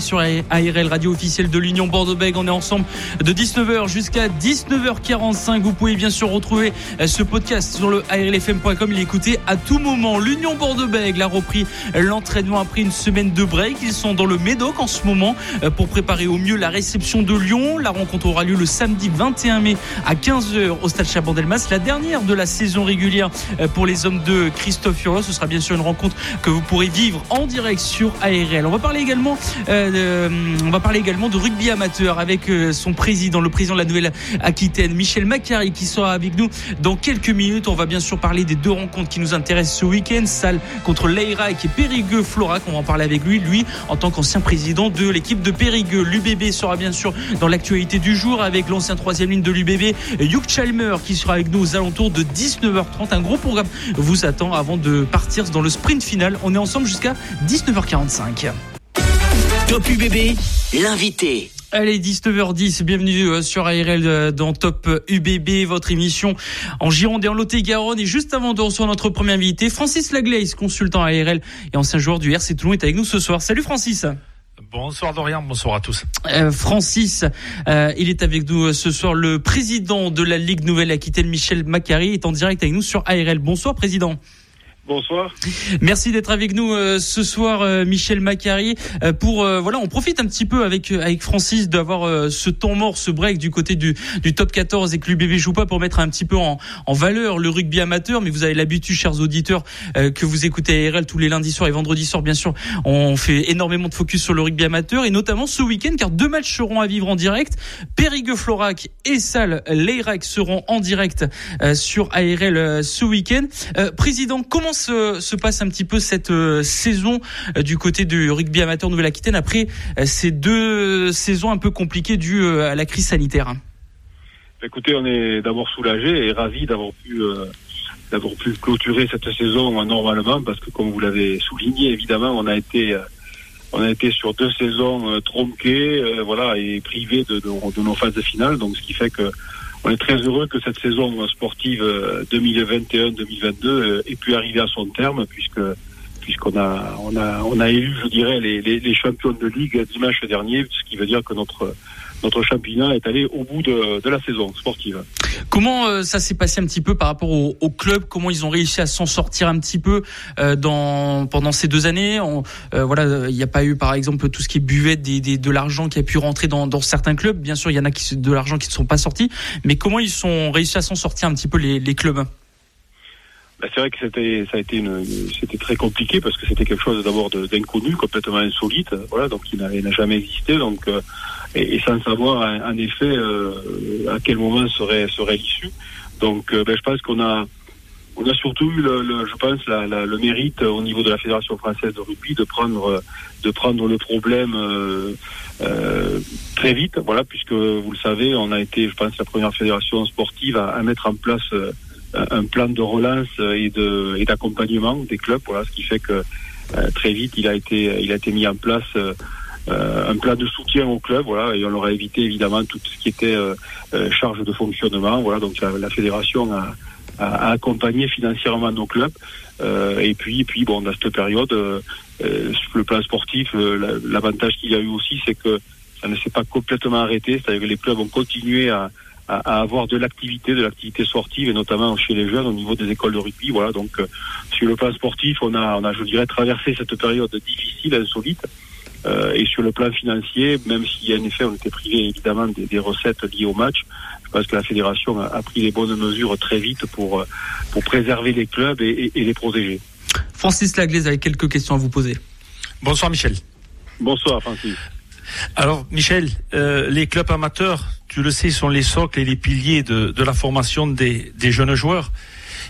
Sur ARL, radio officielle de l'Union Bordeaux-Bègles. On est ensemble de 19h jusqu'à 19h45. Vous pouvez bien sûr retrouver euh, ce podcast sur le ARLFM.com. Il est écouté à tout moment. L'Union Bordeaux-Bègles a repris l'entraînement après une semaine de break. Ils sont dans le Médoc en ce moment euh, pour préparer au mieux la réception de Lyon. La rencontre aura lieu le samedi 21 mai à 15h au stade Chabandelmas. La dernière de la saison régulière euh, pour les hommes de Christophe Furios. Ce sera bien sûr une rencontre que vous pourrez vivre en direct sur ARL. On va parler également on va parler également de rugby amateur avec euh, son président, le président de la Nouvelle-Aquitaine, Michel Macari, qui sera avec nous dans quelques minutes. On va bien sûr parler des deux rencontres qui nous intéressent ce week-end, Salle contre l'Airac et Périgueux Florac. On va en parler avec lui, lui en tant qu'ancien président de l'équipe de Périgueux. L'UBB sera bien sûr dans l'actualité du jour avec l'ancien troisième ligne de l'UBB, Hugh Chalmer, qui sera avec nous aux alentours de 19h30. Un gros programme vous attend avant de partir dans le sprint final. On est ensemble jusqu'à 19h45. Top UBB, l'invité. Allez, 19h10, bienvenue euh, sur ARL euh, dans Top UBB, votre émission en Gironde et en Lot-et-Garonne. Et juste avant de recevoir notre premier invité, Francis Laglaise, consultant ARL et ancien joueur du RC Toulon, est avec nous ce soir. Salut Francis Bonsoir Dorian, bonsoir à tous. Euh, Francis, il est avec nous ce soir. Le président de la Ligue Nouvelle-Aquitaine, Michel Macari, est en direct avec nous sur ARL. Bonsoir président. Bonsoir. Merci d'être avec nous euh, ce soir, euh, Michel Macari. Euh, pour voilà, on profite un petit peu avec avec Francis d'avoir ce temps mort, ce break du côté du, du top 14 et que l'UBB joue pas pour mettre un petit peu en, en valeur le rugby amateur. Mais vous avez l'habitude, chers auditeurs, que vous écoutez ARL tous les lundis soirs et vendredis soirs, bien sûr. On fait énormément de focus sur le rugby amateur et notamment ce week-end, car deux matchs seront à vivre en direct. Périgueux-Florac et Salle Leirac seront en direct sur ARL ce week-end. président, comment se, passe un petit peu cette euh, saison euh, du côté du rugby amateur Nouvelle-Aquitaine après euh, ces deux saisons un peu compliquées dues à la crise sanitaire Écoutez, on est d'abord soulagé et ravi d'avoir pu d'avoir pu clôturer cette saison normalement parce que comme vous l'avez souligné, évidemment, on a été on a été sur deux saisons tronquées, voilà, et privés de, de, nos phases de finale. Donc, ce qui fait que on est très heureux que cette saison sportive 2021-2022 euh, euh, ait pu arriver à son terme, puisque puisqu'on a on a on a élu, je dirais, les, les, les champions de ligue dimanche dernier, ce qui veut dire que notre notre championnat est allé au bout de, de la saison sportive. Comment euh, ça s'est passé un petit peu par rapport au, au club? Comment ils ont réussi à s'en sortir un petit peu euh, dans pendant ces deux années? On, euh, Voilà, il n'y a pas eu par exemple tout ce qui est buvette, des, des, de l'argent qui a pu rentrer dans, dans certains clubs. Bien sûr, il y en a qui de l'argent qui ne sont pas sortis. Mais comment ils sont réussi à s'en sortir un petit peu les, les clubs? Bah, c'est vrai que c'était, ça a été une, c'était très compliqué parce que c'était quelque chose d'abord d'inconnu, complètement insolite, voilà, donc il n'a jamais existé, donc euh, et, sans savoir en, effet euh, à quel moment serait serait l'issue. Donc, euh, ben, je pense qu'on a, on a surtout eu, le, je pense, la, la, le mérite au niveau de la fédération française de rugby de prendre, de prendre le problème très vite, voilà, puisque vous le savez, on a été, je pense, la première fédération sportive à, à mettre en place un plan de relance et d'accompagnement des clubs. Voilà, ce qui fait que euh, très vite il a été a mis en place euh, un plan de soutien au club. Et on aurait évité évidemment tout ce qui était euh, charge de fonctionnement. Voilà, donc la, fédération a, a, accompagné financièrement nos clubs. et puis, et bon, dans cette période, sur le plan sportif, l'avantage qu'il y a eu aussi, c'est que ça ne s'est pas complètement arrêté. C'est-à-dire que les clubs ont continué à, à, avoir de l'activité, de l'activité sportive et notamment chez les jeunes au niveau des écoles de rugby. Voilà, donc euh, sur le plan sportif, on a, on a, je dirais, traversé cette période difficile, insolite. Euh, et sur le plan financier, même si en effet on était privé évidemment des, des, recettes liées au match, je pense que la fédération a, a, pris les bonnes mesures très vite pour, pour préserver les clubs et, et, et les protéger. Francis Laglaise avec quelques questions à vous poser. Bonsoir Michel. Bonsoir Francis. Alors Michel, euh, les clubs amateurs, tu le sais, sont les socles et les piliers de, de la formation des, des, jeunes joueurs.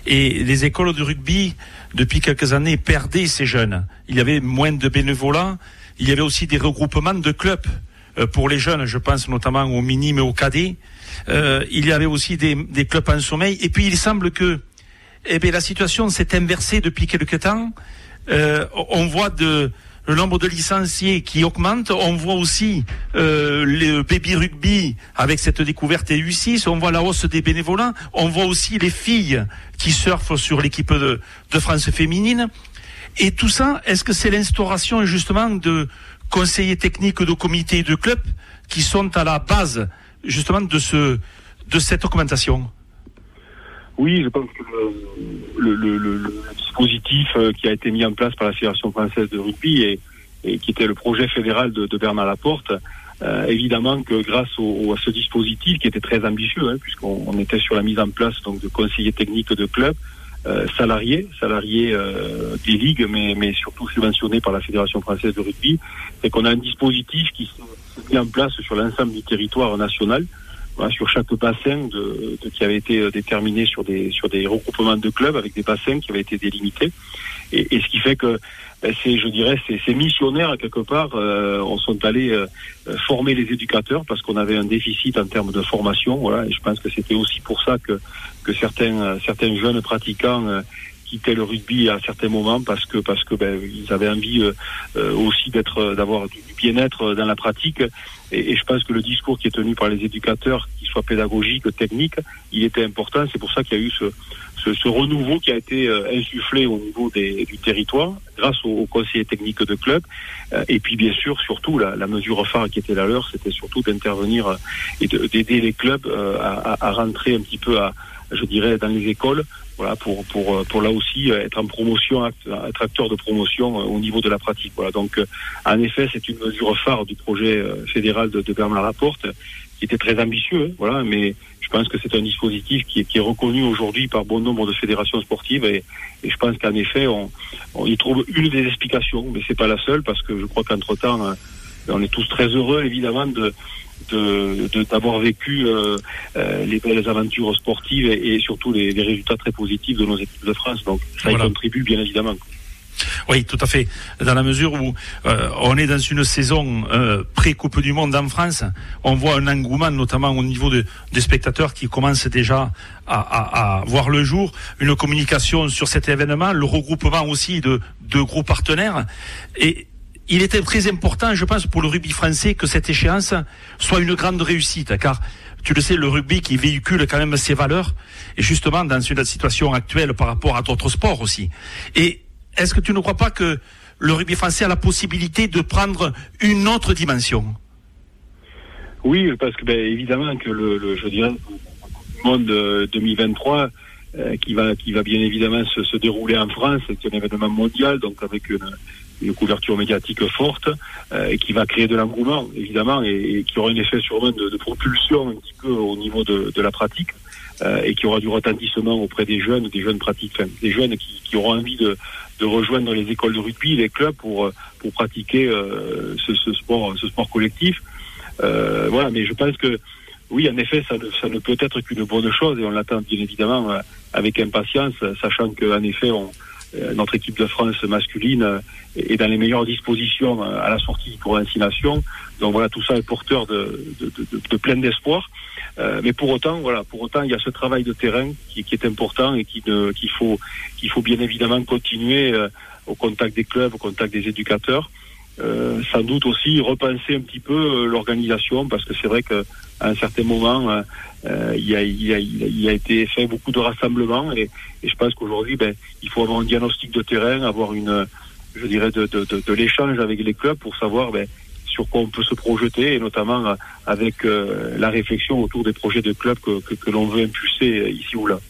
Et les écoles de rugby, depuis quelques années, perdaient ces jeunes. Il y avait moins de bénévolats, il y avait aussi des regroupements de clubs pour les jeunes, je pense notamment aux minimes et aux cadets. il y avait aussi des, des, clubs en sommeil. Et puis il semble que eh la situation s'est inversée depuis quelques temps. on voit de le nombre de licenciés qui augmente. On voit aussi euh, le baby rugby avec cette découverte EU6. On voit la hausse des bénévolats. On voit aussi les filles qui surfent sur l'équipe de, de France féminine. Et tout ça, est-ce que c'est l'instauration justement de conseillers techniques de comités et de clubs qui sont à la base justement de ce de cette augmentation? Oui, je pense que le, le, le, le, dispositif euh, qui a été mis en place par la Fédération française de rugby et, et qui était le projet fédéral de, de Bernard Laporte, euh, évidemment que grâce au, à ce dispositif qui était très ambitieux, hein, puisqu'on était sur la mise en place donc de conseillers techniques de clubs, euh, salariés, salariés euh, des ligues, mais, mais surtout subventionnés par la Fédération française de rugby, c'est qu'on a un dispositif qui s'est mis en place sur l'ensemble du territoire national sur chaque bassin qui avait été euh, déterminé sur des sur des regroupements de clubs avec des bassins qui avaient été délimités. Et, ce qui fait que ben, c'est je dirais c'est ces missionnaires quelque part euh, on sont allés euh, former les éducateurs parce qu'on avait un déficit en termes de formation voilà. Et je pense que c'était aussi pour ça que que certains certains jeunes pratiquants quittaient le rugby à certains moments parce que parce que ben, ils avaient envie euh, euh aussi d'être d'avoir du bien-être dans la pratique et, je pense que le discours qui est tenu par les éducateurs, qu'il soit pédagogique, technique, il était important. C'est pour ça qu'il y a eu ce, ce, ce, renouveau qui a été euh, insufflé au niveau des, du territoire grâce aux, conseillers techniques de club. Euh, et puis bien sûr, surtout la, la, mesure phare qui était la leur, c'était surtout d'intervenir et d'aider les clubs à, à, à, rentrer un petit peu à, je dirais, dans les écoles voilà, pour, pour, euh, pour là aussi euh, être en promotion, être acteur de promotion euh, au niveau de la pratique. Voilà. Donc, en effet, c'est une mesure phare du projet fédéral de, de Bernard Laporte, qui était très ambitieux, hein, voilà, mais je pense que c'est un dispositif qui est, qui est reconnu aujourd'hui par bon nombre de fédérations sportives et, et je pense qu'en effet, on, on, y trouve une des explications, mais c'est pas la seule parce que je crois qu'entre temps, on est tous très heureux évidemment de d'avoir vécu euh, euh, les belles aventures sportives et, et surtout les, les, résultats très positifs de nos équipes de France. Donc ça voilà. y contribue bien évidemment. Oui, tout à fait. Dans la mesure où euh, on est dans une saison euh, pré-Coupe du Monde en France, on voit un engouement, notamment au niveau de, des spectateurs qui commencent déjà à, à, à, voir le jour, une communication sur cet événement, le regroupement aussi de, de gros partenaires. Et il était très important, je pense, pour le rugby français que cette échéance soit une grande réussite, car tu le sais, le rugby qui véhicule quand même ses valeurs, et justement dans une situation actuelle par rapport à d'autres sports aussi. Et est-ce que tu ne crois pas que le rugby français a la possibilité de prendre une autre dimension? Oui, parce que ben, évidemment que le, le je dirais, monde 2023 euh, qui va qui va bien évidemment se, se dérouler en France, c'est un événement mondial, donc avec une une couverture médiatique forte euh, qui va créer de l'engouement évidemment et, qui aura un effet sûrement de, de, propulsion un petit peu au niveau de, de la pratique euh, et qui aura du retentissement auprès des jeunes, des jeunes pratiques, enfin, des jeunes qui, qui, auront envie de, de rejoindre les écoles de rugby, les clubs pour pour pratiquer euh, ce, ce, sport, ce sport collectif. Euh, voilà, mais je pense que oui, en effet, ça, ça ne peut être qu'une bonne chose et on l'attend bien évidemment euh, avec impatience, sachant qu'en effet on notre équipe de France masculine euh, est dans les meilleures dispositions euh, à la sortie pour l'incination. Donc voilà, tout ça est porteur de, de, de, plein d'espoir. Euh, mais pour autant, voilà, pour autant, il y a ce travail de terrain qui, est important et qui qu'il faut qu'il faut bien évidemment continuer euh, au contact des clubs, au contact des éducateurs. Euh, sans doute aussi repenser un petit peu l'organisation parce que c'est vrai qu'à un certain moment euh, il, y a, y a, y a, été fait beaucoup de rassemblements et, et je pense qu'aujourd'hui, ben, il faut avoir un diagnostic de terrain, avoir une, je dirais, de, de, de, de l'échange avec les clubs pour savoir ben, sur quoi on peut se projeter et notamment euh, avec euh, la réflexion autour des projets de clubs que, que, que l'on veut impulser ici ou là.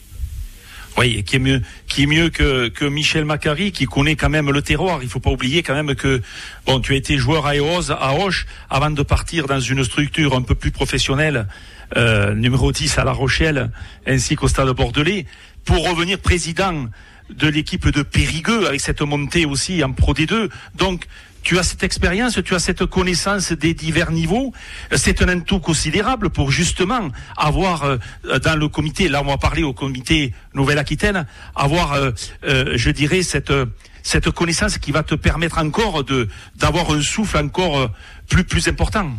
Oui, qui est mieux, qui est mieux que, que Michel Macari, qui connaît quand même le terroir. Il faut pas oublier quand même que bon, tu as été joueur à Eros, à Roche, avant de partir dans une structure un peu plus professionnelle euh, numéro 10 à La Rochelle, ainsi qu'au Stade Bordelais, pour revenir président de l'équipe de Périgueux, avec cette montée aussi en Pro D2. Donc, tu as cette expérience, tu as cette connaissance des divers niveaux. C'est un atout considérable pour justement avoir euh, dans le comité, là on va parler au comité Nouvelle-Aquitaine, avoir, euh, euh, je dirais, cette, connaissance qui va te permettre encore d'avoir un souffle encore plus, important.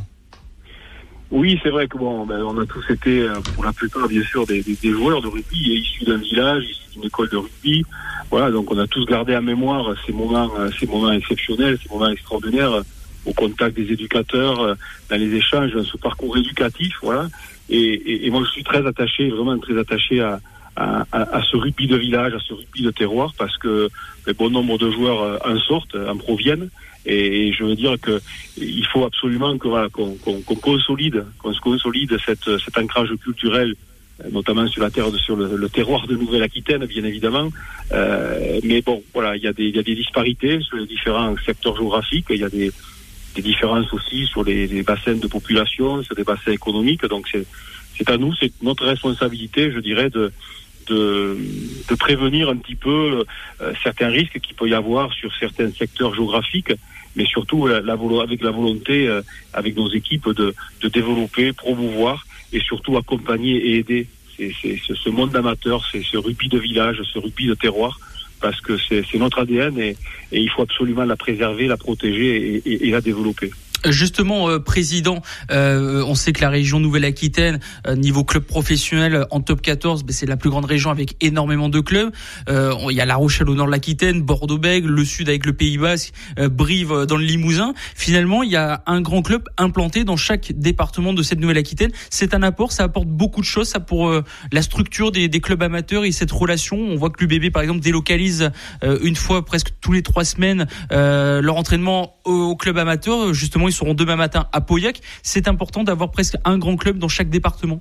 Oui, c'est vrai que bon, ben, on a tous été, pour la plupart, bien sûr, des, des, joueurs de rugby issus d'un village, issus d'une école de rugby. Voilà, donc on a tous gardé en mémoire ces moments, ces moments exceptionnels, ces moments extraordinaires au contact des éducateurs, dans les échanges, dans ce parcours éducatif, voilà. Et, et, et moi, je suis très attaché, vraiment très attaché à, à, à, ce rugby de village, à ce rugby de terroir, parce que bon nombre de joueurs euh, en sortent, en proviennent. Et, je veux dire que il faut absolument que voilà, qu'on consolide, qu'on consolide cette, cet ancrage culturel notamment sur la terre, sur le, terroir de Nouvelle-Aquitaine, bien évidemment. Euh, mais bon, voilà, il y, a des, il y a des disparités sur les différents secteurs géographiques. Il y a des, des différences aussi sur les, les, bassins de population, sur les bassins économiques. Donc c'est à nous, c'est notre responsabilité, je dirais, de, de, de prévenir un petit peu euh, certains risques qu'il peut y avoir sur certains secteurs géographiques, mais surtout la, avec la volonté, euh, avec nos équipes, de, de développer, promouvoir et surtout accompagner et aider ce monde d'amateurs, c'est ce rugby de village, ce rugby de terroir, parce que c'est notre ADN et, il faut absolument la préserver, la protéger et la développer. Justement, euh, président, euh, on sait que la région Nouvelle-Aquitaine, euh, niveau club professionnel en top 14, ben, c'est la plus grande région avec énormément de clubs. Il y a La Rochelle au nord de l'Aquitaine, Bordeaux-Bègles, le sud avec le Pays Basque, Brive dans le Limousin. Finalement, il y a un grand club implanté dans chaque département de cette Nouvelle-Aquitaine. C'est un apport, ça apporte beaucoup de choses, ça pour la structure des, des, clubs amateurs et cette relation. On voit que l'UBB, par exemple, délocalise une fois presque tous les trois semaines leur entraînement au, au club amateur, justement ils seront demain matin à Pauillac. C'est important d'avoir presque un grand club dans chaque département.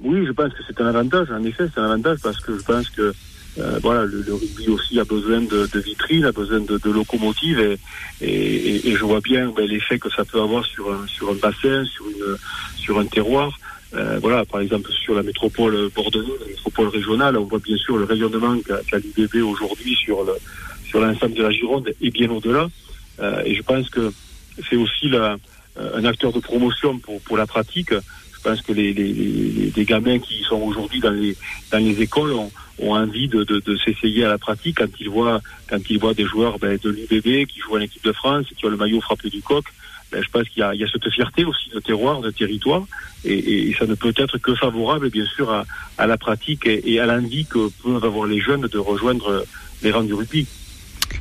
Oui, je pense que c'est un avantage. En effet, c'est un avantage parce que je pense que euh, voilà, le, rugby aussi a besoin de, vitrines, a besoin de, locomotives et, je vois bien ben, l'effet que ça peut avoir sur un, sur un bassin, sur, une, sur un terroir. Euh, voilà, par exemple sur la métropole bordelaise, la métropole régionale, on voit bien sûr le rayonnement qu'a qu l'UBB aujourd'hui sur le sur l'ensemble de la Gironde et bien au-delà. Euh, et je pense que c'est aussi la, euh, un acteur de promotion pour, pour la pratique. Je pense que les, les, les, gamins qui sont aujourd'hui dans les, dans les écoles ont, ont envie de, de, de s'essayer à la pratique quand ils voient, quand ils voient des joueurs ben, de l'UBB qui jouent en équipe de France, qui ont le maillot frappé du coq. Ben, je pense qu'il y y a cette fierté aussi de terroir, de territoire, et, et ça ne peut être que favorable, bien sûr, à, à la pratique et, et à l'envie que peuvent avoir les jeunes de rejoindre les rangs du rugby.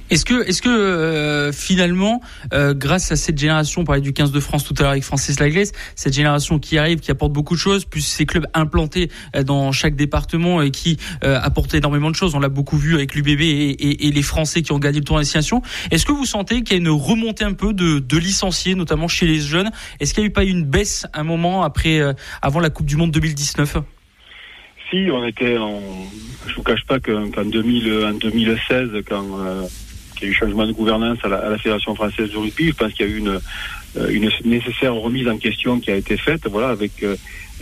Est-ce que, est-ce que euh, finalement, euh, grâce à cette génération, on parlait du 15 de France tout à l'heure avec Francis Laglaise, cette génération qui arrive, qui apporte beaucoup de choses, plus ces clubs implantés euh, dans chaque département et qui euh, apportent énormément de choses, on l'a beaucoup vu avec l'UBB et, et, les Français qui ont gagné le tour destination. Est-ce que vous sentez qu'il y a une remontée un peu de, licenciés, notamment chez les jeunes? Est-ce qu'il n'y a eu pas une baisse un moment après, avant la Coupe du Monde 2019 si, on était je vous cache pas qu'en 2000, en 2016, quand euh, il y a eu changement de gouvernance à la, Fédération française de rugby, je pense qu'il y a eu une, euh, nécessaire remise en question qui a été faite, voilà, avec euh,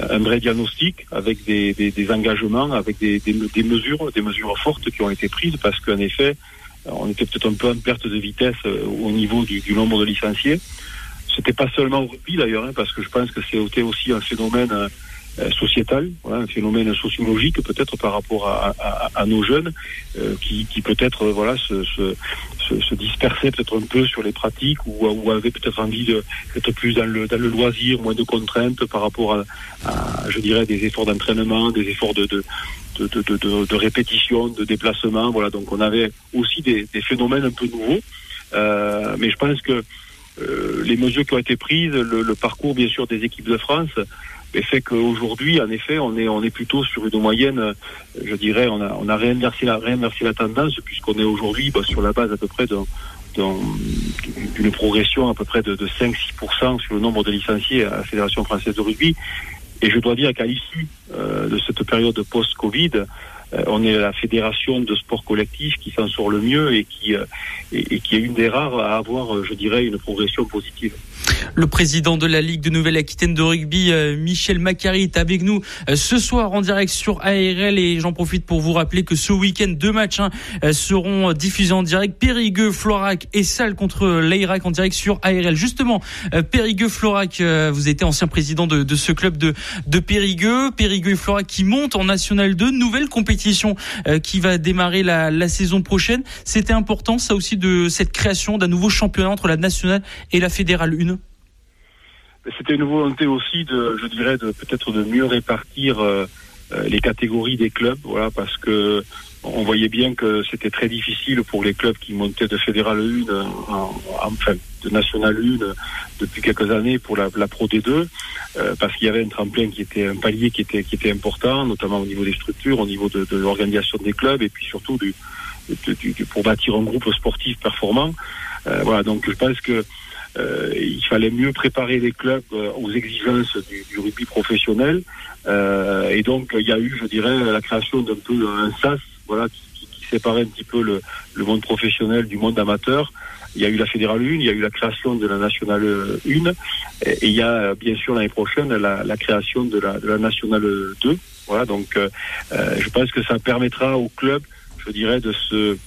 un vrai diagnostic, avec des, engagements, avec des, mesures, des mesures fortes qui ont été prises, parce qu'en effet, on était peut-être un peu en perte de vitesse au niveau du, du nombre de licenciés. C'était pas seulement au rugby d'ailleurs, hein, parce que je pense que c'était aussi un phénomène euh, sociétal, voilà, un phénomène sociologique peut-être par rapport à, à, à nos jeunes euh, qui, qui peut-être euh, voilà se, se, se, se dispersaient peut-être un peu sur les pratiques ou, ou avaient peut-être envie d'être plus dans le, dans le loisir, moins de contraintes par rapport à, à je dirais des efforts d'entraînement, des efforts de, de de, de, de, de, répétition, de déplacement. Voilà, donc on avait aussi des, des phénomènes un peu nouveaux. Euh, mais je pense que euh, les mesures qui ont été prises, le, le, parcours bien sûr des équipes de France, et fait qu'aujourd'hui, en effet, on est, on est plutôt sur une moyenne, je dirais, on a, on a réinversé la, réinversé la tendance, puisqu'on est aujourd'hui bah, sur la base à peu près d'une progression à peu près de, de 5-6% sur le nombre de licenciés à la Fédération française de rugby. Et je dois dire qu'à l'issue euh, de cette période post-Covid, euh, on est la fédération de sport collectif qui s'en sort le mieux et qui, euh, et, et, qui est une des rares à avoir, euh, je dirais, une progression positive. Le président de la Ligue de Nouvelle-Aquitaine de rugby, Michel Macari, est avec nous ce soir en direct sur ARL et j'en profite pour vous rappeler que ce week-end, deux matchs hein, seront diffusés en direct. Périgueux, Florac et Salle contre l'Airac en direct sur ARL. Justement, Périgueux, Florac, vous étiez ancien président de, ce club de, Périgueux. Périgueux et Florac qui montent en National 2, nouvelle compétition qui va démarrer la, saison prochaine. C'était important ça aussi de cette création d'un nouveau championnat entre la nationale et la fédérale 1 c'était une volonté aussi de, je dirais, de peut-être de mieux répartir les catégories des clubs, voilà, parce que on voyait bien que c'était très difficile pour les clubs qui montaient de Fédéral 1, en, enfin de National 1 depuis quelques années pour la, Pro D2, euh, parce qu'il y avait un tremplin qui était un palier qui était qui était important, notamment au niveau des structures, au niveau de, l'organisation des clubs et puis surtout du, pour bâtir un groupe sportif performant. Euh, voilà, donc je pense que euh, il fallait mieux préparer les clubs aux exigences du, rugby professionnel. et donc il y a eu, je dirais, la création d'un peu un SAS voilà, qui, séparait un petit peu le, monde professionnel du monde amateur. Il y a eu la Fédérale 1, il y a eu la création de la Nationale 1, et, il y a bien sûr l'année prochaine la, création de la, de la Nationale 2. Voilà, donc euh, euh, je pense que ça permettra aux clubs, je dirais, de se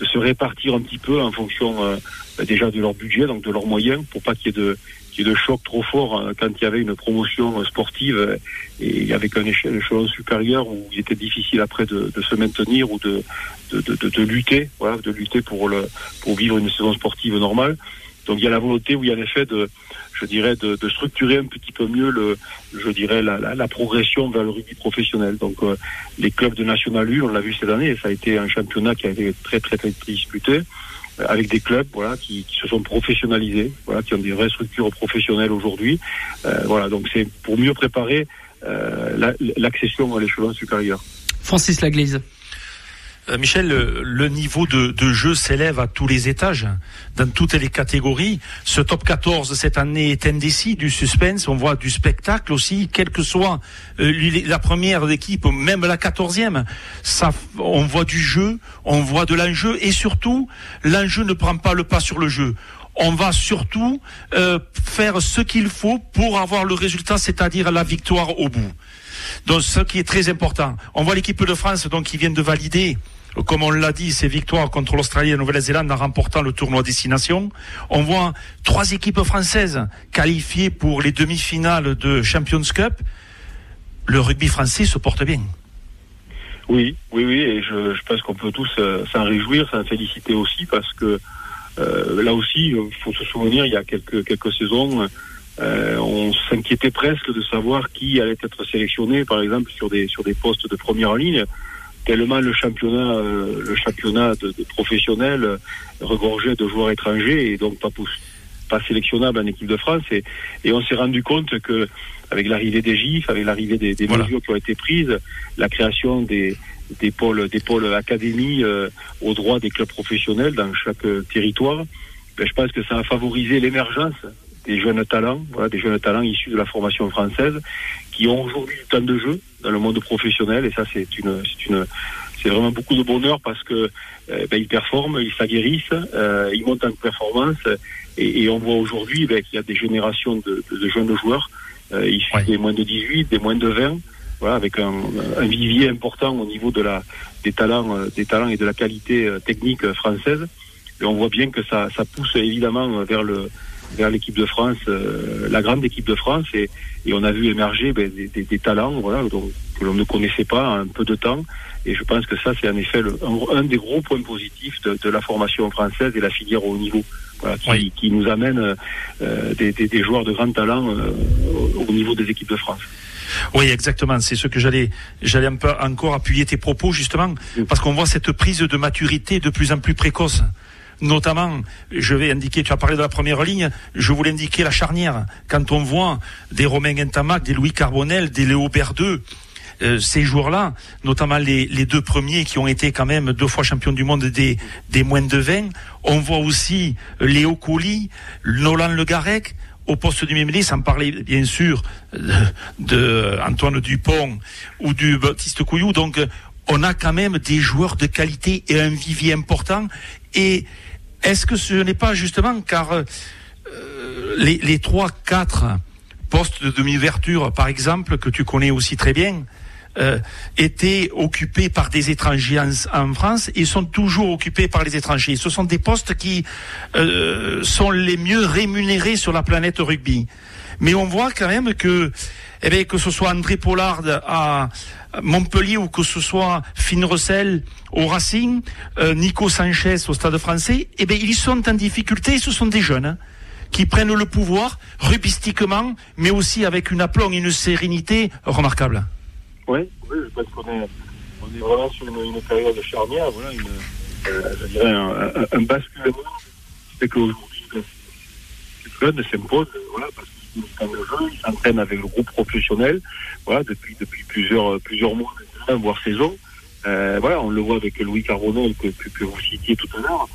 de se répartir un petit peu en fonction euh, déjà de leur budget, donc de leurs moyens, pour pas qu'il y ait de qu'il y ait de choc trop fort hein, quand il y avait une promotion sportive euh, et avec un échelon supérieur où il était difficile après de, de se maintenir ou de de, de, de, lutter, voilà, de lutter pour le pour vivre une saison sportive normale. Donc il y a la volonté, oui, en effet, de, je dirais, de, de, structurer un petit peu mieux le, je dirais, la, la, la progression vers le rugby professionnel. Donc euh, les clubs de National U, on l'a vu cette année, ça a été un championnat qui a été très très très, disputé euh, avec des clubs voilà qui, qui, se sont professionnalisés voilà qui ont des vraies structures professionnelles aujourd'hui. Euh, voilà donc c'est pour mieux préparer euh, l'accession à l'échelon supérieur. Francis Laglaise euh, Michel, le, niveau de, jeu s'élève à tous les étages, dans toutes les catégories. Ce top 14 cette année est indécis, du suspense, on voit du spectacle aussi, quelle que soit euh, la première équipe, même la quatorzième. Ça, on voit du jeu, on voit de l'enjeu, et surtout, l'enjeu ne prend pas le pas sur le jeu on va surtout euh, faire ce qu'il faut pour avoir le résultat, c'est-à-dire la victoire au bout. Donc ce qui est très important. On voit l'équipe de France donc qui vient de valider comme on l'a dit, ses victoires contre l'Australie et la Nouvelle-Zélande en remportant le tournoi destination. On voit trois équipes françaises qualifiées pour les demi-finales de Champions Cup. Le rugby français se porte bien. Oui, oui, oui, et je, pense qu'on peut tous euh, s'en réjouir, s'en féliciter aussi, parce que euh, là aussi, il faut se souvenir, il y a quelques, quelques saisons, euh, on s'inquiétait presque de savoir qui allait être sélectionné, par exemple, sur des, sur des postes de première ligne tellement le championnat, euh, le championnat de, de professionnels euh, regorgeait de joueurs étrangers et donc pas, pas sélectionnables en équipe de France. Et, et on s'est rendu compte que avec l'arrivée des GIF, avec l'arrivée des, des mesures qui ont été prises, la création des, des pôles, des pôles académies euh, au droit des clubs professionnels dans chaque territoire, ben, je pense que ça a favorisé l'émergence des jeunes talents, voilà, des jeunes talents issus de la formation française, qui ont aujourd'hui du temps de jeu dans le monde professionnel, et ça c'est une, c'est une, c'est vraiment beaucoup de bonheur parce que euh, ben, ils performent, ils s'aguerrissent, euh, ils montent en performance, et, et on voit aujourd'hui ben, qu'il y a des générations de, de, jeunes joueurs, euh, issus des moins de 18, des moins de 20, voilà, avec un, un, vivier important au niveau de la, des talents, euh, des talents et de la qualité euh, technique française. Et on voit bien que ça, ça pousse évidemment vers le vers l'équipe de France, euh, la grande équipe de France, et, et on a vu émerger ben, des, des, des, talents voilà, donc, que l'on ne connaissait pas en un peu de temps. Et je pense que ça, c'est en effet le, un, des gros points positifs de, de, la formation française et la filière au niveau, voilà, qui, qui, nous amène euh, des, des, joueurs de grand talent euh, au niveau des équipes de France. Oui, exactement. C'est ce que j'allais, j'allais un peu encore appuyer tes propos justement, parce qu'on voit cette prise de maturité de plus en plus précoce notamment, je vais indiquer, tu as parlé de la première ligne, je voulais indiquer la charnière. Quand on voit des Romain Entamac, des Louis Carbonel, des Léo Berdeux, euh, ces joueurs-là, notamment les, deux premiers qui ont été quand même deux fois champions du monde des, des moins de 20, on voit aussi Léo Colli, Nolan Le Garec, au poste du Mémélé, sans parler bien sûr de, Antoine Dupont ou du Baptiste Couillou. Donc on a quand même des joueurs de qualité et un vivier important. Et est-ce que ce n'est pas justement car euh, les, les 3-4 postes de demi-ouverture, par exemple, que tu connais aussi très bien, euh, étaient occupés par des étrangers en, France et sont toujours occupés par les étrangers? Ce sont des postes qui euh, sont les mieux rémunérés sur la planète rugby. Mais on voit quand même que, eh bien, que ce soit André Pollard à Montpellier ou que ce soit Finn Russell au Racing, euh, Nico Sanchez au Stade français, eh bien, ils sont en difficulté, ce sont des jeunes. Hein, qui prennent le pouvoir rubistiquement, mais aussi avec une aplomb et une sérénité remarquable. Oui, oui je pense qu'on est, on est vraiment sur une, période charnière, voilà, une, euh, je dirais un, un, basculement fait qu'aujourd'hui, les jeunes s'imposent, voilà, parce qu'ils ils s'entraînent avec le groupe professionnel, voilà, depuis, depuis plusieurs, plusieurs mois, voire saisons. Euh, voilà, on le voit avec Louis Carbonel que, que, vous citiez tout à l'heure.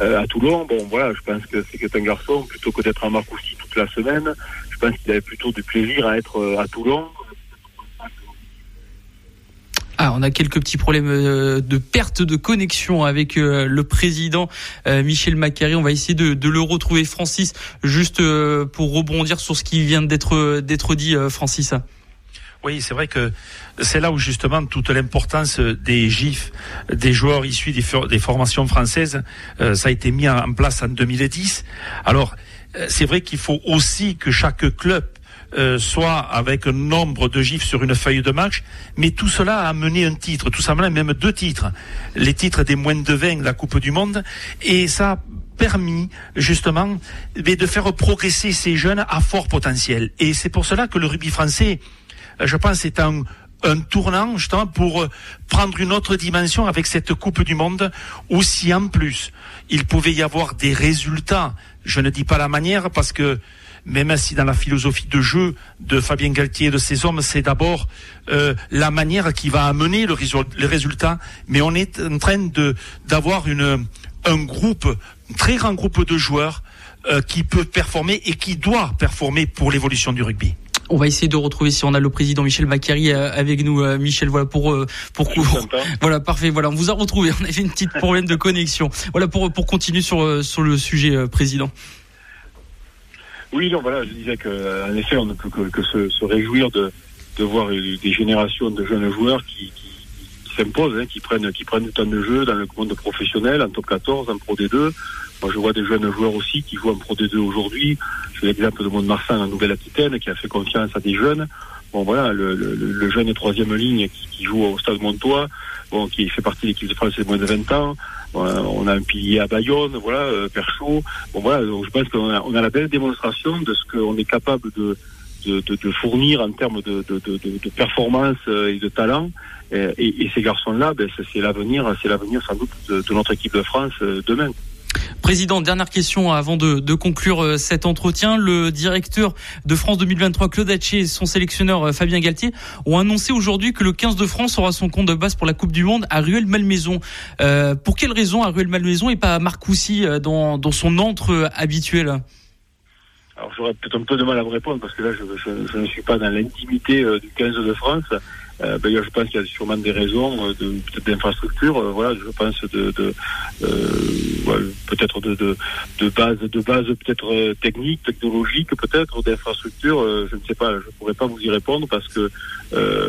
Euh, à Toulon, bon voilà, je pense que c'est un garçon, plutôt que d'être à Marcoussis toute la semaine, je pense qu'il avait plutôt du plaisir à être euh, à Toulon. Ah, on a quelques petits problèmes de perte de connexion avec le président Michel Macari. On va essayer de, le retrouver, Francis, juste pour rebondir sur ce qui vient d'être dit, Francis. Oui, c'est vrai que c'est là où justement toute l'importance des GIF, des joueurs issus des, formations françaises, euh, ça a été mis en place en 2010. Alors, euh, c'est vrai qu'il faut aussi que chaque club euh, soit avec un nombre de gifs sur une feuille de match, mais tout cela a amené un titre, tout simplement même deux titres, les titres des moins de 20, la Coupe du Monde, et ça a permis justement de faire progresser ces jeunes à fort potentiel. Et c'est pour cela que le rugby français je pense, c'est un, un tournant justement pour euh, prendre une autre dimension avec cette Coupe du Monde, où si en plus. Il pouvait y avoir des résultats, je ne dis pas la manière parce que même si dans la philosophie de jeu de Fabien Galtier et de ses hommes, c'est d'abord euh, la manière qui va amener le, résultat, mais on est en train de d'avoir une un groupe, un très grand groupe de joueurs euh, qui peut performer et qui doit performer pour l'évolution du rugby. On va essayer de retrouver si on a le président Michel Macari euh, avec nous. Euh, Michel, voilà pour euh, pour, voilà parfait. Voilà, on vous a retrouvé. On avait une petite problème de connexion. Voilà pour pour continuer sur sur le sujet président. Oui, non, voilà, je disais que en effet, on ne peut que, se, réjouir de voir des générations de jeunes joueurs qui, s'imposent, hein, qui prennent qui prennent du temps de jeu dans le monde professionnel, en top 14, en pro D2. Moi, je vois des jeunes joueurs aussi qui jouent en Pro D2 aujourd'hui. J'ai l'exemple de Mont-de-Marsan en Nouvelle-Aquitaine qui a fait confiance à des jeunes. Bon, voilà, le, le, le jeune troisième ligne qui, qui, joue au Stade Montois, bon, qui fait partie de l'équipe de France de moins de 20 ans. on a un pilier à Bayonne, voilà, euh, Perchaud. Bon, voilà, donc je pense qu'on a, on a la belle démonstration de ce qu'on est capable de, de, de, de, fournir en termes de, de, performance euh, et de talent. Et, et, ces garçons-là, ben, c'est l'avenir, c'est l'avenir sans doute de, notre équipe de France euh, demain. Président, dernière question avant de, conclure euh, cet entretien. Le directeur de France 2023, Claude Haché, et son sélectionneur euh, Fabien Galtier ont annoncé aujourd'hui que le 15 de France aura son compte de base pour la Coupe du Monde à Ruelle-Malmaison. Euh, pour quelle raison à Ruelle-Malmaison et pas à Marcoussis dans, dans son entre habituel? Alors j'aurais peut-être un peu de mal à vous répondre parce que là je, ne suis pas dans l'intimité du 15 de France. Euh, ben, je pense qu'il y a sûrement des raisons euh, de peut-être d'infrastructure. Euh, voilà, je pense de, de euh, peut-être de, de, de base, de base peut-être technique, technologique, peut-être d'infrastructure. je ne sais pas, je pourrais pas vous y répondre parce que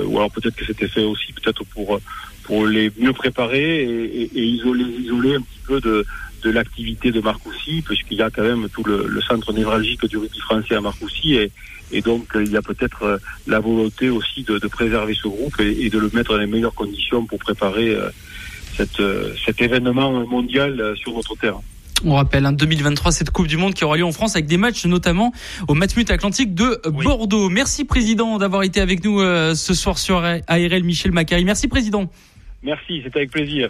ou alors peut-être que c'était fait aussi peut-être pour pour les mieux préparer et, et, et isoler isoler un petit peu de de l'activité de Marcoussis, puisqu'il y a quand même tout le, le, centre névralgique du rugby français à Marcoussis, et, et donc il y a peut-être euh, la volonté aussi de, de préserver ce groupe et, de le mettre dans les meilleures conditions pour préparer euh, cette, euh, cet événement mondial sur notre terre. On rappelle, en hein, 2023, cette Coupe du Monde qui aura lieu en France avec des matchs notamment au Matmut Atlantique de Bordeaux. Merci Président d'avoir été avec nous ce soir sur ARL Michel Macari. Merci Président. Merci, c'était avec plaisir.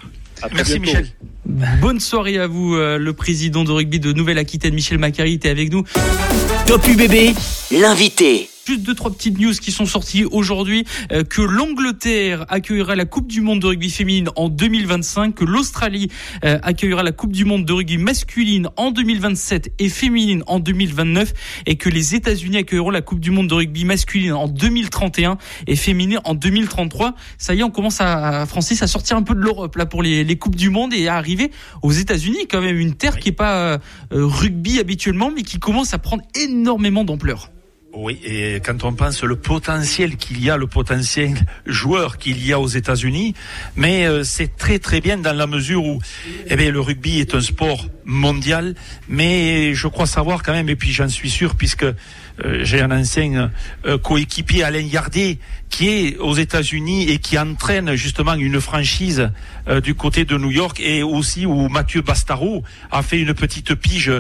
Merci Michel. Bonne soirée à vous, euh, le président de rugby de Nouvelle-Aquitaine, Michel Macari, était avec nous. Top UBB, l'invité. Juste deux trois petites news qui sont sorties aujourd'hui euh, que l'Angleterre accueillera la Coupe du monde de rugby féminine en 2025, que l'Australie euh, accueillera la Coupe du monde de rugby masculine en 2027 et féminine en 2029 et que les États-Unis accueilleront la Coupe du monde de rugby masculine en 2031 et féminine en 2033. Ça y est, on commence à Francis à sortir un peu de l'Europe là pour les, les coupes du monde et à arriver aux États-Unis, quand même une terre qui est pas euh, rugby habituellement mais qui commence à prendre énormément d'ampleur. Oui, et quand on pense le potentiel qu'il y a, le potentiel joueur qu'il y a aux États-Unis, mais euh, c'est très très bien dans la mesure où eh bien, le rugby est un sport mondial, mais je crois savoir quand même, et puis j'en suis sûr, puisque j'ai un ancien coéquipier Alain Yardet qui est aux États-Unis et qui entraîne justement une franchise du côté de New York et aussi où Mathieu Bastaro a fait une petite pige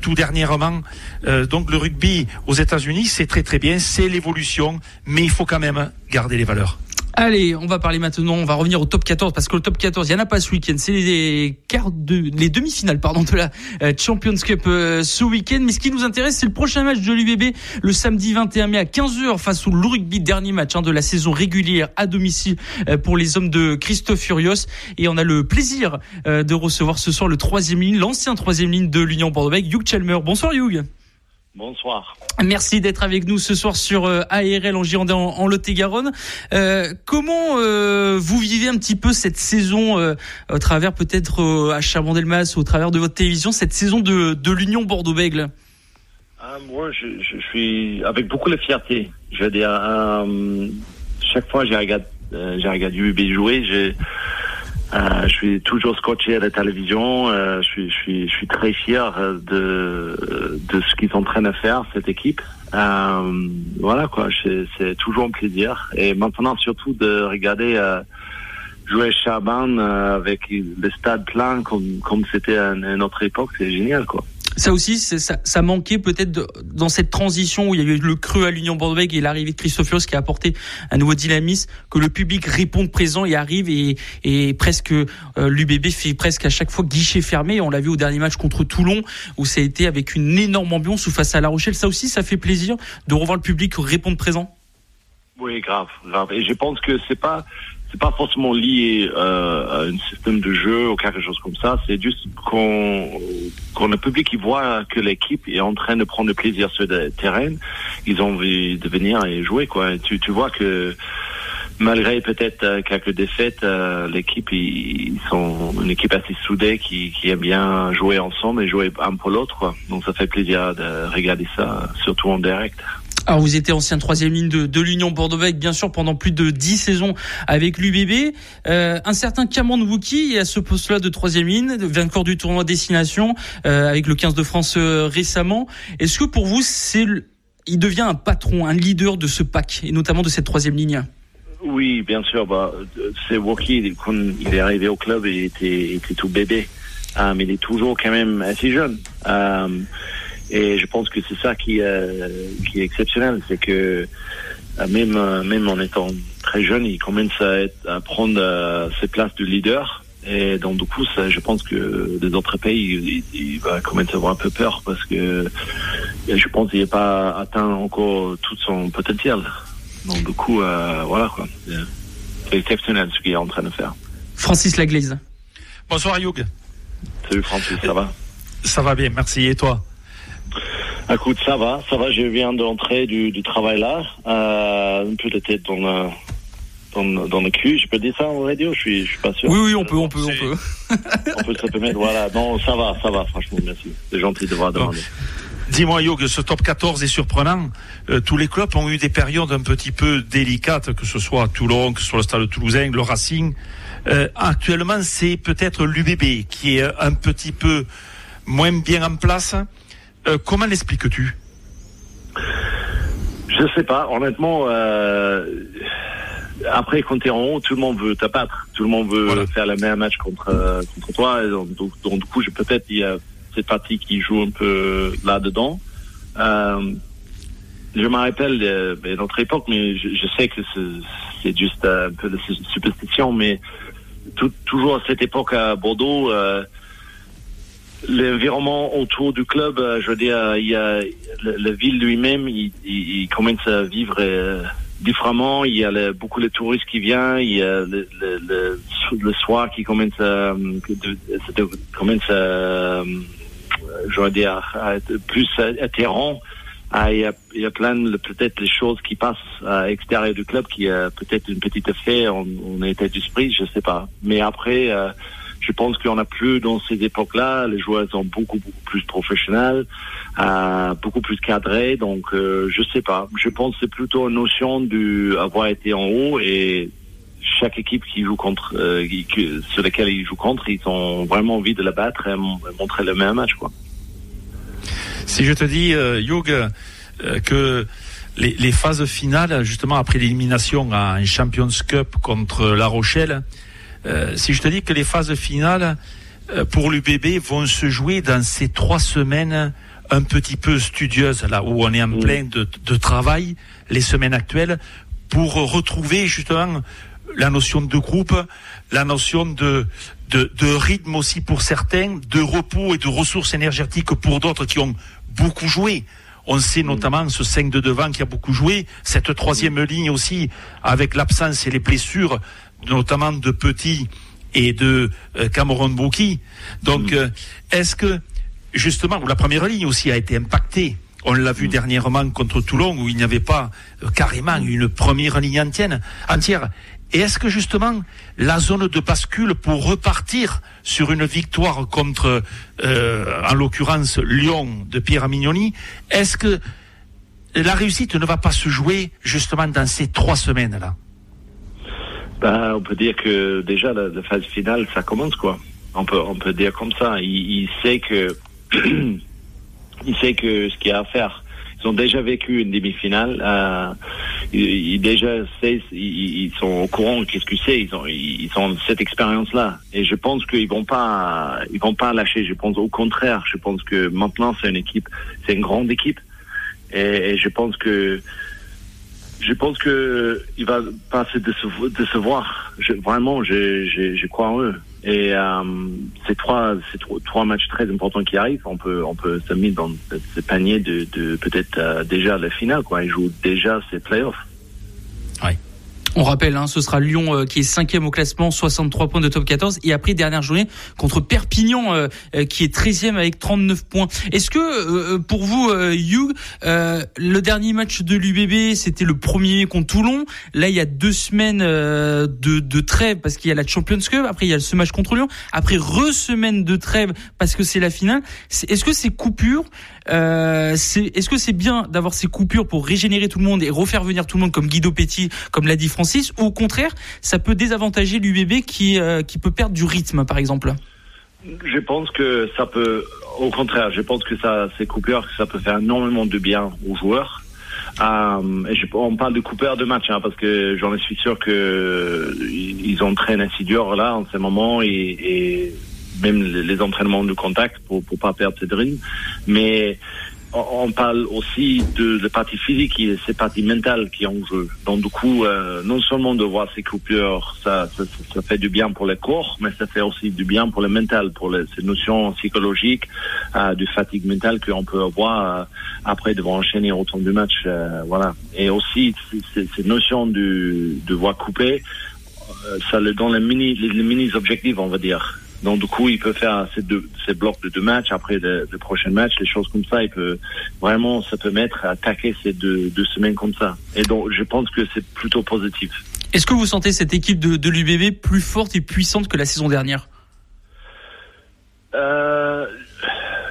tout dernièrement. donc le rugby aux États-Unis, c'est très très bien, c'est l'évolution, mais il faut quand même garder les valeurs. Allez, on va parler maintenant, on va revenir au top 14 parce que le top 14, il y en a pas ce week-end, c'est les quarts de les demi-finales pardon de la euh, Champions Cup euh, ce week-end, mais ce qui nous intéresse, c'est le prochain match de l'UBB le samedi 21 mai à 15h face au rugby dernier match hein, de la saison régulière à domicile euh, pour les hommes de Christophe Furios et on a le plaisir de recevoir ce soir le troisième ligne, l'ancien troisième ligne de l'Union Bordeaux-Bègles, Hugh Chalmer. Bonsoir Hugh. Bonsoir. Merci d'être avec nous ce soir sur euh, ARL en Girondin en, Lot-et-Garonne. Euh, comment euh, vous vivez un petit peu cette saison au travers peut-être à Charbon-Delmas, au travers de votre télévision, cette saison de, de l'Union Bordeaux-Bègle? Ah, Moi, je, je, suis avec beaucoup de fierté. Je veux dire, chaque fois j'ai regardé, j'ai regardé UB jouer, j'ai euh, je suis toujours scotché à la télévision. Euh, je, suis, je, suis, je suis très fier de, de ce qu'ils sont en train de faire, cette équipe. Euh, voilà quoi, c'est toujours un plaisir. Et maintenant, surtout de regarder euh, jouer Chaban euh, avec le stade plein comme comme c'était à une autre époque, c'est génial quoi. Ça aussi, ça, ça manquait peut-être dans cette transition où il y a eu le creux à l'Union bordeaux et l'arrivée de Christophios qui a apporté un nouveau dynamisme, que le public réponde présent et arrive et, et presque euh, l'UBB fait presque à chaque fois guichet fermé. On l'a vu au dernier match contre Toulon où ça a été avec une énorme ambiance ou face à La Rochelle. Ça aussi, ça fait plaisir de revoir le public répondre présent. Oui, grave, grave. Et je pense que c'est pas c'est pas forcément lié euh, à un système de jeu ou quelque chose comme ça. C'est juste qu'on qu'on le public qui voit que l'équipe est en train de prendre plaisir sur le terrain. Ils ont envie de venir et jouer quoi. Tu tu vois que malgré peut-être euh, quelques défaites, euh, l'équipe ils, sont une équipe assez soudée qui, qui aime bien jouer ensemble et jouer un pour l'autre. Donc ça fait plaisir de regarder ça, surtout en direct. Alors vous étiez ancien troisième ligne de, de l'Union bordeaux bien sûr pendant plus de dix saisons avec l'UBB. Euh, un certain Cameron Wookie est à ce poste-là de troisième ligne, vainqueur du tournoi destination euh, avec le 15 de France euh, récemment. Est-ce que pour vous c'est il devient un patron, un leader de ce pack et notamment de cette troisième ligne? Oui, bien sûr. Bah, c'est Wookie quand il est arrivé au club, il était, était tout bébé, euh, mais il est toujours quand même assez jeune. Euh, et je pense que c'est ça qui, euh, qui est exceptionnel, c'est que euh, même, euh, même en étant très jeune, il commence à, être, à prendre ses places de leader. Et donc du coup, ça, je pense que les autres pays, il, il, va commencer à avoir un peu peur parce que je pense qu'il n'a pas atteint encore tout son potentiel. Donc du coup, euh, voilà quoi. C'est exceptionnel ce qu'il est en train de faire. Francis Laglaise. Bonsoir Hugh. Salut Francis, ça va? Ça va bien, merci. Et toi? Écoute, ça va, ça va. Je viens d'entrer du, du travail là, euh, un peu de tête dans le, dans, dans le cul. Je peux dire ça en radio Je suis, je suis pas sûr. Oui, oui, on peut, on peut, on peut. on peut se permettre. Voilà. Non, ça va, ça va. Franchement, merci. C'est gentil de voir demander. Dis-moi, Yo, que ce top 14 est surprenant. Euh, tous les clubs ont eu des périodes un petit peu délicates, que ce soit à Toulon, que ce soit le Stade Toulousain, le Racing. Euh, actuellement, c'est peut-être l'UBB qui est un petit peu moins bien en place. Euh, comment l'expliques-tu? Je sais pas. Honnêtement, euh, après quand t'es en haut, tout le monde veut t'abattre. Tout le monde veut faire le même match contre euh, contre toi. donc, donc, du coup, peut-être il y a cette partie qui joue un peu là-dedans. Euh, je me rappelle de, notre époque, mais je, je sais que c'est juste un peu de superstition, mais tout, toujours à cette époque à Bordeaux, euh, l'environnement autour du club, euh, je veux dire, il y a la, ville lui-même, il, il, commence à vivre euh, différemment. Il y a beaucoup de touristes qui viennent, il y a le, le, le soir qui commence à, de, commence à, je veux dire, à être plus atterrant. Ah, il, y a, il y a plein de peut-être les choses qui passent à l'extérieur du club qui a peut-être une petite effet on, on était d'esprit, je sais pas. Mais après, euh, je pense qu'on a plus dans ces époques-là. Les joueurs sont beaucoup, beaucoup plus professionnels, euh, beaucoup plus cadrés. Donc, euh, je sais pas. Je pense que c'est plutôt une notion du avoir été en haut et chaque équipe qui joue contre, euh, sur laquelle ils jouent contre, ils ont vraiment envie de la battre et montrer le même match, quoi. Si je te dis, euh, Hugh, que les, phases finales, justement après l'élimination en Champions Cup contre La Rochelle, si je te dis que les phases finales pour l'UBB vont se jouer dans ces trois semaines un petit peu studieuses, là où on est en mm. plein de, de travail, les semaines actuelles, pour retrouver justement la notion de groupe, la notion de, de, rythme aussi pour certains, de repos et de ressources énergétiques pour d'autres qui ont beaucoup joué. On sait notamment ce 5 de devant qui a beaucoup joué, cette troisième ligne aussi, avec l'absence et les blessures, notamment de Petit et de euh, Cameron Bouki. Donc, euh, est-ce que, justement, la première ligne aussi a été impactée? On l'a vu dernièrement contre Toulon où il n'y avait pas euh, carrément une première ligne entière. entière. Et est-ce que justement la zone de bascule pour repartir sur une victoire contre, euh, en l'occurrence, Lyon de Pierre Mignoni, est-ce que la réussite ne va pas se jouer justement dans ces trois semaines-là? Ben, On peut dire que déjà la, phase finale, ça commence quoi. On peut, on peut dire comme ça. il sait que il sait que ce qu'il y a à faire. Ils ont déjà vécu une demi-finale. Euh, ils, déjà ils, sont au courant qu'est-ce que c'est. Ils ont, ils ont cette expérience-là. Et je pense qu'ils vont pas, ils vont pas lâcher. Je pense au contraire. Je pense que maintenant c'est une équipe, c'est une grande équipe. Et, je pense que, je pense que il va pas se décevoir. Je, vraiment, je, je, je crois en eux. Et euh, c'est trois, c'est trois, matchs très importants qui arrivent. On peut, on peut se mettre dans ce panier de, de peut-être euh, déjà la finale. Quoi. Ils jouent déjà ces playoffs. On rappelle, hein, ce sera Lyon euh, qui est cinquième au classement, 63 points de top 14. Et après, dernière journée contre Perpignan euh, euh, qui est 13e avec 39 points. Est-ce que pour vous, Hugh, le dernier match de l'UBB, c'était le premier contre Toulon. Là, il y a deux semaines de, de trêve parce qu'il y a la Champions Cup. Après, il y a ce match contre Lyon. Après, re-semaine de trêve parce que c'est la finale. Est-ce que ces coupures, est-ce que c'est bien d'avoir ces coupures pour régénérer tout le monde et refaire venir tout le monde comme Guido Petit, comme l'a dit François ou au contraire, ça peut désavantager l'UBB qui, euh, qui peut perdre du rythme, par exemple? Je pense que ça peut, au contraire, je pense que ça, ces coupures, ça peut faire énormément de bien aux joueurs. Euh, on parle de coupeurs de match, hein, parce que j'en suis sûr que ils entraînent ainsi dur là en ce moment et, et même les, entraînements de contact pour pour pas perdre cette rythme. Mais on parle aussi de la partie physique et ces parties mentales qui ont en jeu. Donc du coup, euh, non seulement de voir ces coupures, ça, ça, ça, fait du bien pour le corps, mais ça fait aussi du bien pour le mental, pour les, ces notions psychologiques, euh, de fatigue mentale qu'on peut avoir euh, après devoir enchaîner autant de matchs. Euh, voilà. Et aussi ces, notions de, de voix coupée, euh, ça le donne les mini, les mini objectifs, on va dire. Donc du coup, il peut faire ces, deux, ces blocs de deux matchs après le, le prochain match, les choses comme ça. Il peut vraiment, ça peut mettre à attaquer ces deux, deux semaines comme ça. Et donc, je pense que c'est plutôt positif. Est-ce que vous sentez cette équipe de, de l'UBB plus forte et puissante que la saison dernière? Euh,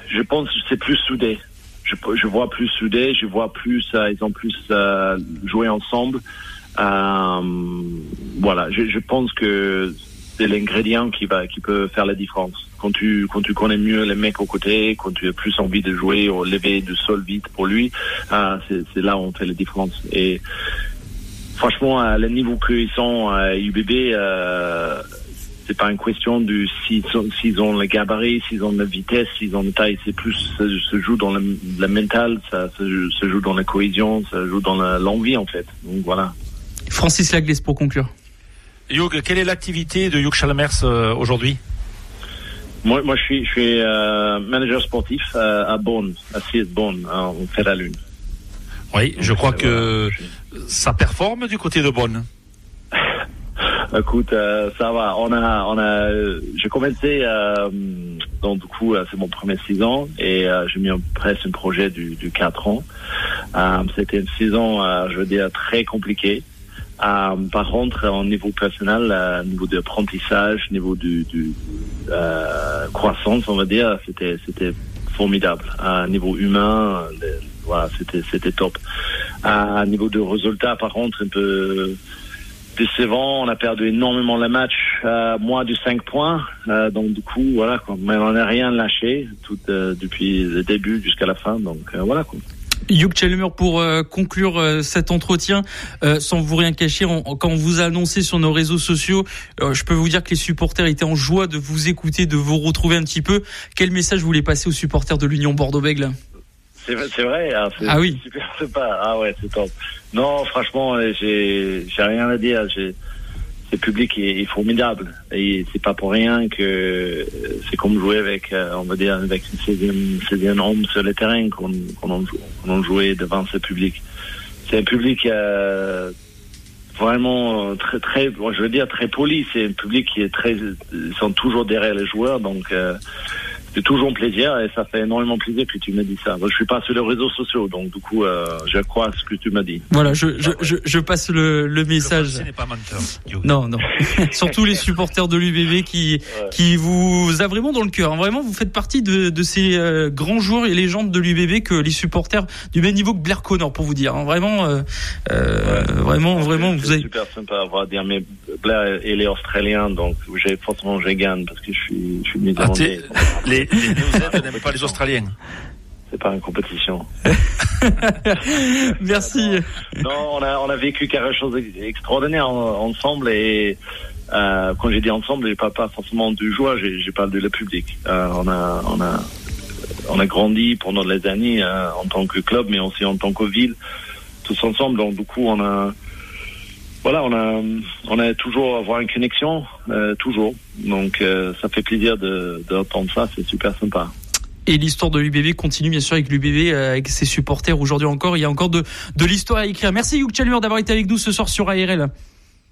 Je pense que c'est plus soudé. Je, je, vois plus soudé, je vois plus, euh, ils ont plus euh, joué ensemble. Euh, voilà, je, je pense que c'est l'ingrédient qui va qui peut faire la différence. Quand tu quand tu connais mieux les mecs aux côtés, quand tu as plus envie de jouer au lever du sol vite pour lui, ah, c'est là où on fait la différence. Et franchement, à le niveau qu'ils sont à UBB, euh, c'est pas une question de s'ils ont le gabarit, s'ils ont la vitesse, s'ils ont la taille. C'est plus ça se joue dans le, le mental, ça se, joue dans la cohésion, ça se joue dans l'envie en fait. Donc voilà. Francis Laglaise pour conclure. Hugh, quelle est l'activité de Hugh Chalmers euh, aujourd'hui? Moi, moi, je suis, je suis euh, manager sportif euh, à Bonn, à CS Bonn, en fait la lune. Oui, je crois que ça performe du côté de Bonn. Écoute, ça va. On a, on a. J'ai commencé, donc du coup, c'est mon premier saison et j'ai mis en place un projet du, du 4 ans. C'était une saison, je veux dire, très compliquée. Euh, par contre, au niveau personnel, au niveau de l'apprentissage, au niveau du, du euh, croissance, on va dire, c'était c'était formidable. À niveau humain, voilà, c'était c'était top. À niveau de résultats, par contre, un peu décevant. On a perdu énormément le match, euh, moins de 5 points. Euh, donc du coup, voilà, quoi. mais on n'a rien lâché tout euh, depuis le début jusqu'à la fin. Donc euh, voilà. Quoi. Hugh Chalmer, pour euh, conclure euh, cet entretien, euh, sans vous rien cacher, quand on vous a annoncé sur nos réseaux sociaux, je peux vous dire que les supporters étaient en joie de vous écouter, de vous retrouver un petit peu. Quel message vous voulez passer aux supporters de l'Union Bordeaux-Bègles c'est vrai, hein, ah oui. super sympa. Ah ouais, c'est top. Non, franchement, j'ai rien à dire. J'ai le public est, formidable et c'est pas pour rien que c'est comme jouer avec, euh, on va dire, avec une 16 homme sur le terrain qu'on qu jouait devant ce public. C'est un public euh, vraiment très, très, je veux dire très poli. C'est un public qui est très, ils sont toujours derrière les joueurs, donc. Euh, c'est toujours un plaisir et ça fait énormément plaisir que tu me dis ça. Moi, je suis pas sur les réseaux sociaux, donc du coup, euh, je crois à ce que tu m'as dit. Voilà, je, je, je, je passe le, le message. Ce n'est pas menteur. Non, non. Surtout les supporters de l'UBB qui, qui vous a vraiment dans le cœur. Vraiment, vous faites partie de, de ces euh, grands joueurs et légendes de l'UBB que les supporters du même niveau que Blair Connor, pour vous dire. Hein. Vraiment, euh, euh vraiment, vraiment, vous avez. super sympa à dire, mais Blair, il est australien, donc j'ai forcément j'ai gagne parce que je suis, je suis mis ah, les, les, n'aiment pas les Australiens. C'est pas une compétition. Merci. Non, on a, on a vécu quelque chose d'extraordinaire ensemble et euh, quand j'ai dit ensemble, j'ai pas, pas forcément du joie, j'ai parlé de le public. Euh, on a, on a, on a grandi pendant les années euh, en tant que club, mais aussi en tant que ville, tous ensemble. Donc du coup, on a, voilà, on a, on a toujours avoir une connexion, euh, toujours. Donc, euh, ça fait plaisir d'entendre ça, c'est super sympa. Et l'histoire de l'UBB continue bien sûr avec l'UBB, euh, avec ses supporters aujourd'hui encore. Il y a encore de, de l'histoire à écrire. Merci Hugh Chalmer d'avoir été avec nous ce soir sur ARL.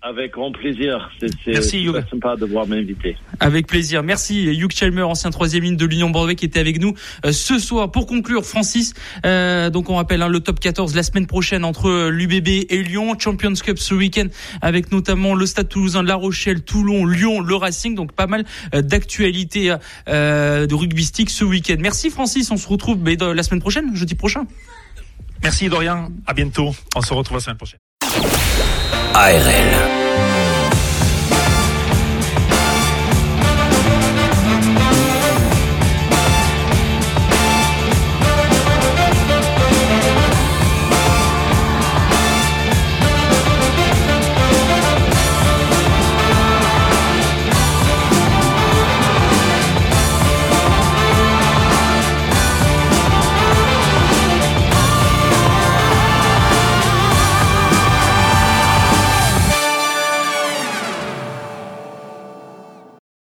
Avec grand plaisir. C'est sympa de voir m'inviter. Avec plaisir. Merci Hugh Chalmer, ancien troisième ligne de l'Union Bordeaux, qui était avec nous euh, ce soir. Pour conclure, Francis, euh, donc on rappelle hein, le top 14 la semaine prochaine entre l'UBB et Lyon. Champions Cup ce week-end avec notamment le Stade Toulousain, La Rochelle, Toulon, Lyon, le Racing. Donc pas mal euh, d'actualités de rugbystique ce week-end. Merci Francis. On se retrouve mais, la semaine prochaine, jeudi prochain. Merci Dorian. À bientôt. On se retrouve la semaine prochaine. ARL.